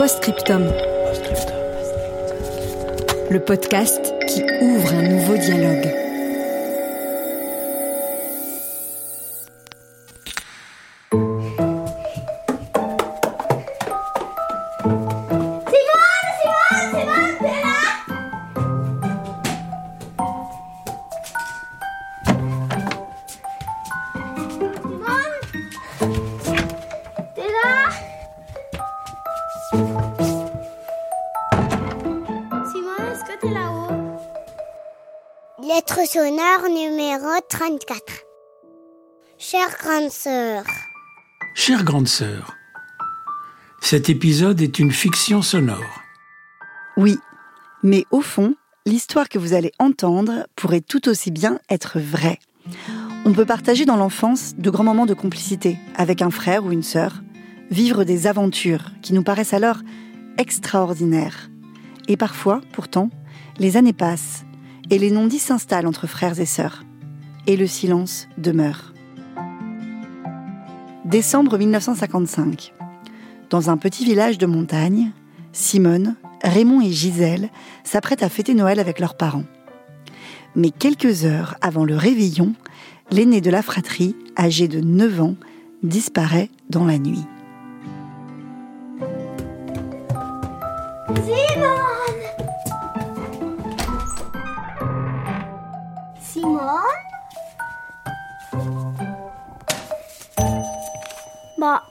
Postscriptum. Le podcast qui ouvre un nouveau dialogue. Sonore numéro 34. Chère grande sœur, Chère grande sœur, cet épisode est une fiction sonore. Oui, mais au fond, l'histoire que vous allez entendre pourrait tout aussi bien être vraie. On peut partager dans l'enfance de grands moments de complicité avec un frère ou une sœur, vivre des aventures qui nous paraissent alors extraordinaires. Et parfois, pourtant, les années passent et les non-dits s'installent entre frères et sœurs. Et le silence demeure. Décembre 1955. Dans un petit village de montagne, Simone, Raymond et Gisèle s'apprêtent à fêter Noël avec leurs parents. Mais quelques heures avant le réveillon, l'aîné de la fratrie, âgé de 9 ans, disparaît dans la nuit. Bah,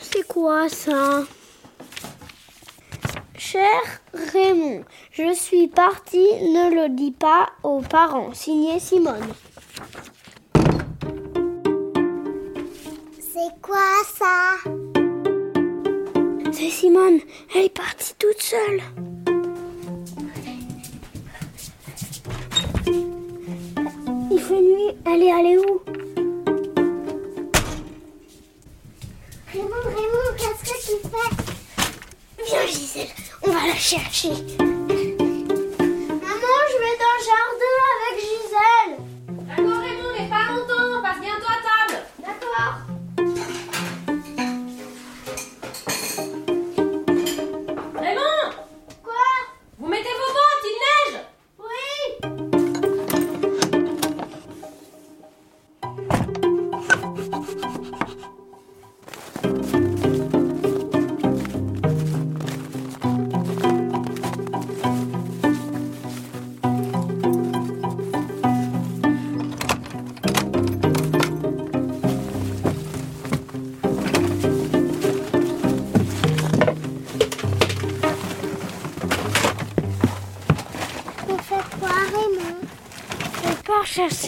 c'est quoi ça? Cher Raymond, je suis partie, ne le dis pas aux parents. Signé Simone. c'est quoi ça? C'est Simone, elle est partie toute seule. Fait nuit, elle est allée où Raymond, Raymond, qu'est-ce que tu fais? Viens Gisèle, on va la chercher.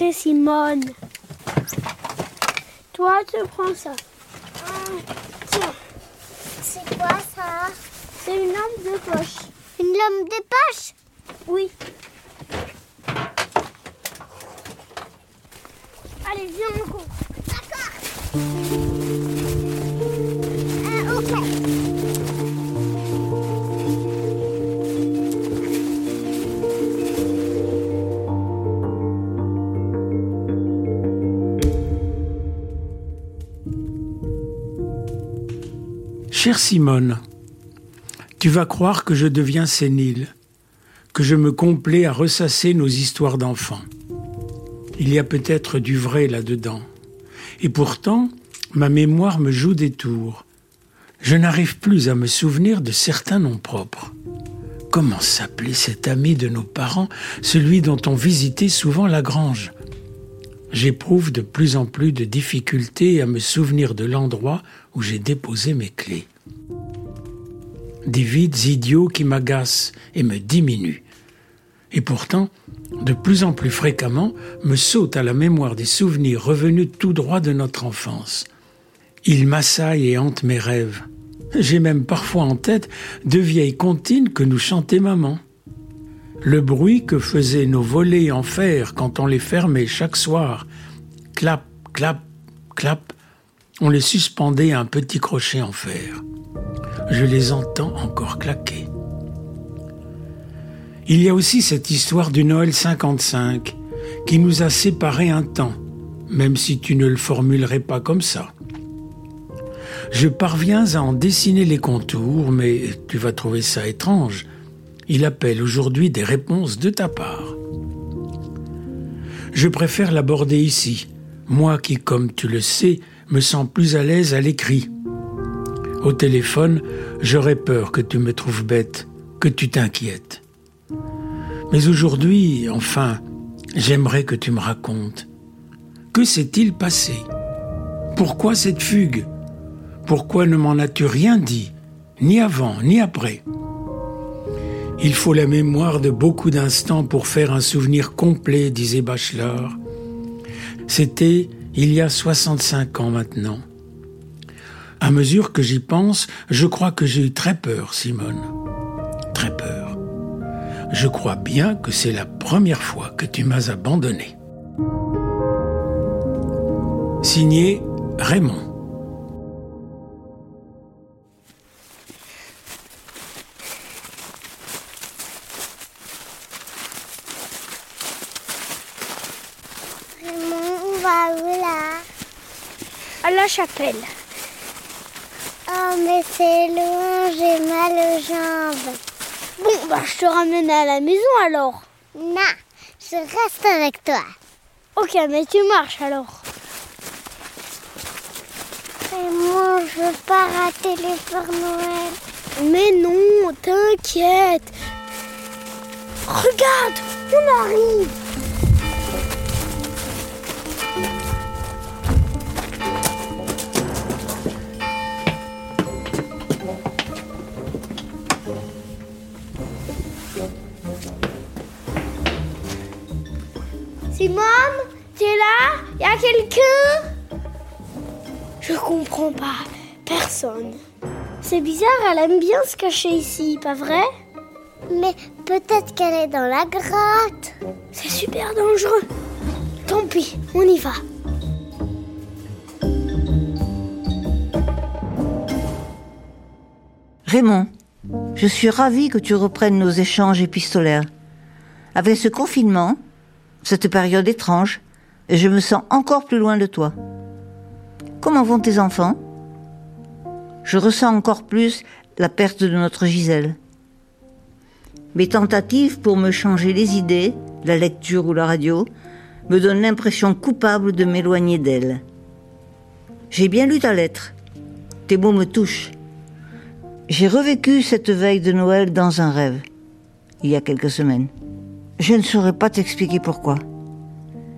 Chercher Simone. Toi, tu prends ça. Ah, tiens, C'est quoi ça? C'est une lampe de poche. Une lampe de poche? Oui. Allez, viens, on court. Euh, Chère Simone, tu vas croire que je deviens sénile, que je me complais à ressasser nos histoires d'enfants. Il y a peut-être du vrai là-dedans. Et pourtant, ma mémoire me joue des tours. Je n'arrive plus à me souvenir de certains noms propres. Comment s'appelait cet ami de nos parents, celui dont on visitait souvent la grange? J'éprouve de plus en plus de difficultés à me souvenir de l'endroit où j'ai déposé mes clés. Des vides idiots qui m'agacent et me diminuent. Et pourtant, de plus en plus fréquemment, me sautent à la mémoire des souvenirs revenus tout droit de notre enfance. Ils m'assaillent et hantent mes rêves. J'ai même parfois en tête de vieilles comptines que nous chantait maman. Le bruit que faisaient nos volets en fer quand on les fermait chaque soir. Clap, clap, clap. On les suspendait à un petit crochet en fer. Je les entends encore claquer. Il y a aussi cette histoire du Noël 55 qui nous a séparés un temps, même si tu ne le formulerais pas comme ça. Je parviens à en dessiner les contours, mais tu vas trouver ça étrange. Il appelle aujourd'hui des réponses de ta part. Je préfère l'aborder ici, moi qui, comme tu le sais, me sens plus à l'aise à l'écrit. Au téléphone, j'aurais peur que tu me trouves bête, que tu t'inquiètes. Mais aujourd'hui, enfin, j'aimerais que tu me racontes. Que s'est-il passé? Pourquoi cette fugue? Pourquoi ne m'en as-tu rien dit, ni avant, ni après? Il faut la mémoire de beaucoup d'instants pour faire un souvenir complet, disait Bachelor. C'était il y a 65 ans maintenant. À mesure que j'y pense, je crois que j'ai eu très peur, Simone. Très peur je crois bien que c'est la première fois que tu m'as abandonné. Signé Raymond. À la chapelle. Oh, mais c'est loin, j'ai mal aux jambes. Bon, bah je te ramène à la maison alors. Non, je reste avec toi. Ok, mais tu marches alors. Raymond, je veux pas rater les Noël. Mais non, t'inquiète. Regarde, on arrive. Quelqu'un? Je comprends pas. Personne. C'est bizarre, elle aime bien se cacher ici, pas vrai? Mais peut-être qu'elle est dans la grotte. C'est super dangereux. Tant pis, on y va. Raymond, je suis ravie que tu reprennes nos échanges épistolaires. Avec ce confinement, cette période étrange, je me sens encore plus loin de toi. Comment vont tes enfants? Je ressens encore plus la perte de notre Gisèle. Mes tentatives pour me changer les idées, la lecture ou la radio, me donnent l'impression coupable de m'éloigner d'elle. J'ai bien lu ta lettre. Tes mots me touchent. J'ai revécu cette veille de Noël dans un rêve, il y a quelques semaines. Je ne saurais pas t'expliquer pourquoi.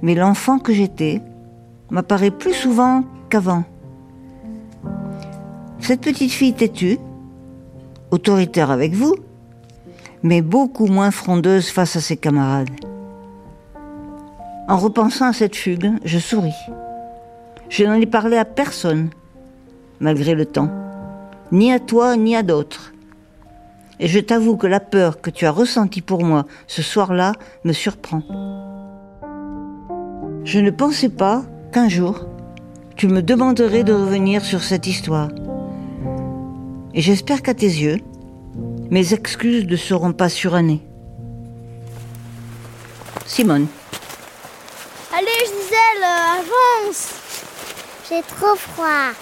Mais l'enfant que j'étais m'apparaît plus souvent qu'avant. Cette petite fille têtue, autoritaire avec vous, mais beaucoup moins frondeuse face à ses camarades. En repensant à cette fugue, je souris. Je n'en ai parlé à personne, malgré le temps, ni à toi ni à d'autres. Et je t'avoue que la peur que tu as ressentie pour moi ce soir-là me surprend. Je ne pensais pas qu'un jour, tu me demanderais de revenir sur cette histoire. Et j'espère qu'à tes yeux, mes excuses ne seront pas surannées. Simone. Allez, Gisèle, avance. J'ai trop froid.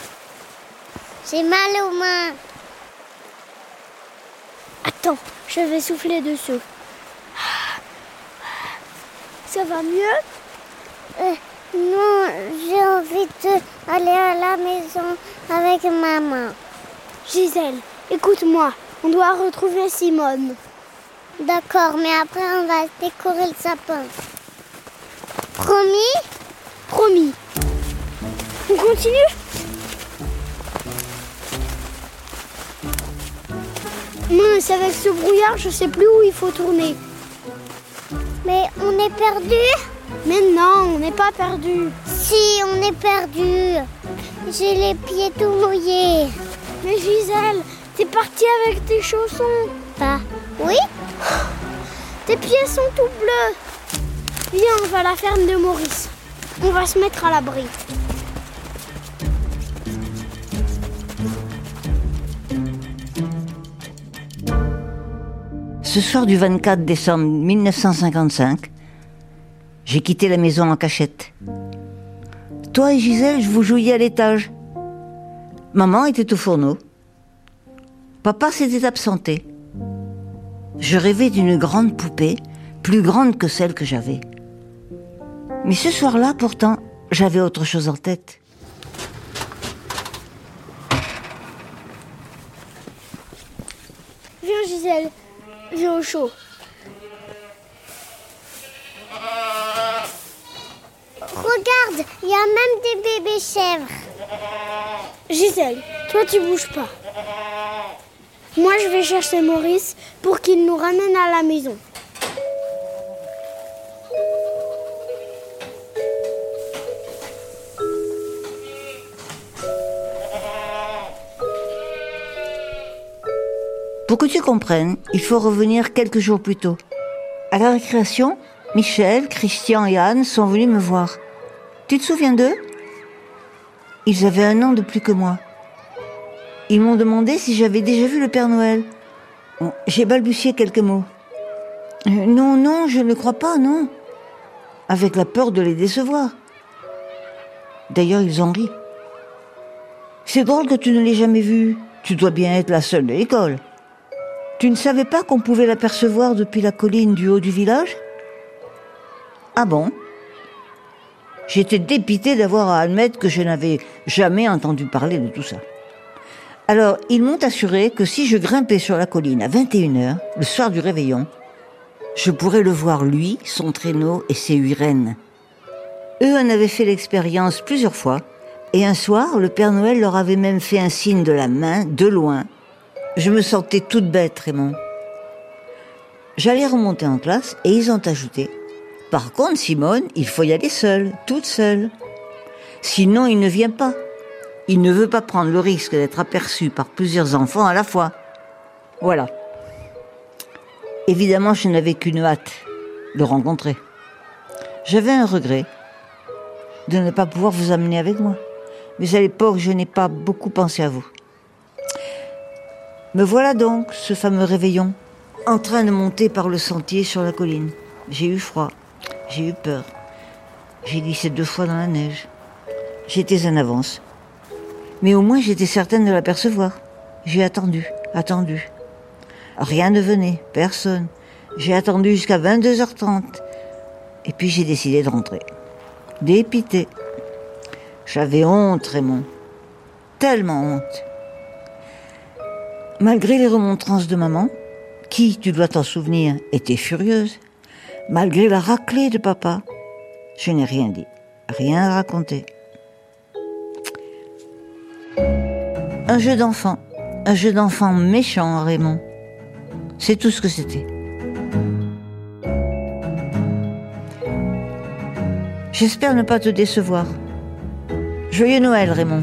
J'ai mal aux mains. Attends, je vais souffler dessous. Ça va mieux? Euh, non, j'ai envie d'aller à la maison avec maman. Gisèle, écoute-moi. On doit retrouver Simone. D'accord, mais après on va décorer le sapin. Promis? Promis. On continue? Mince, avec ce brouillard, je sais plus où il faut tourner. Mais on est perdu? Mais non, on n'est pas perdu. Si, on est perdu. J'ai les pieds tout mouillés. Mais Gisèle, t'es partie avec tes chaussons. Bah, oui Tes pieds sont tout bleus. Viens, on va à la ferme de Maurice. On va se mettre à l'abri. Ce soir du 24 décembre 1955, j'ai quitté la maison en cachette. Toi et Gisèle, je vous jouiez à l'étage. Maman était au fourneau. Papa s'était absenté. Je rêvais d'une grande poupée, plus grande que celle que j'avais. Mais ce soir-là, pourtant, j'avais autre chose en tête. Viens Gisèle, viens au chaud. Il y a même des bébés chèvres. Gisèle, toi tu bouges pas. Moi je vais chercher Maurice pour qu'il nous ramène à la maison. Pour que tu comprennes, il faut revenir quelques jours plus tôt. À la récréation, Michel, Christian et Anne sont venus me voir. Tu te souviens d'eux? Ils avaient un an de plus que moi. Ils m'ont demandé si j'avais déjà vu le Père Noël. J'ai balbutié quelques mots. Euh, non, non, je ne crois pas, non. Avec la peur de les décevoir. D'ailleurs, ils ont ri. C'est drôle que tu ne l'aies jamais vu. Tu dois bien être la seule de l'école. Tu ne savais pas qu'on pouvait l'apercevoir depuis la colline du haut du village? Ah bon? J'étais dépité d'avoir à admettre que je n'avais jamais entendu parler de tout ça. Alors, ils m'ont assuré que si je grimpais sur la colline à 21h, le soir du réveillon, je pourrais le voir lui, son traîneau et ses huit rennes. Eux en avaient fait l'expérience plusieurs fois, et un soir, le Père Noël leur avait même fait un signe de la main, de loin. Je me sentais toute bête, Raymond. J'allais remonter en classe et ils ont ajouté Par contre, Simone, il faut y aller seule, toute seule. Sinon, il ne vient pas. Il ne veut pas prendre le risque d'être aperçu par plusieurs enfants à la fois. Voilà. Évidemment, je n'avais qu'une hâte, le rencontrer. J'avais un regret de ne pas pouvoir vous amener avec moi. Mais à l'époque, je n'ai pas beaucoup pensé à vous. Me voilà donc, ce fameux réveillon, en train de monter par le sentier sur la colline. J'ai eu froid, j'ai eu peur. J'ai glissé deux fois dans la neige. J'étais en avance. Mais au moins j'étais certaine de l'apercevoir. J'ai attendu, attendu. Rien ne venait, personne. J'ai attendu jusqu'à 22h30. Et puis j'ai décidé de rentrer. Dépité. J'avais honte, Raymond. Tellement honte. Malgré les remontrances de maman, qui, tu dois t'en souvenir, était furieuse, malgré la raclée de papa, je n'ai rien dit, rien raconté. Un jeu d'enfant, un jeu d'enfant méchant, Raymond. C'est tout ce que c'était. J'espère ne pas te décevoir. Joyeux Noël, Raymond.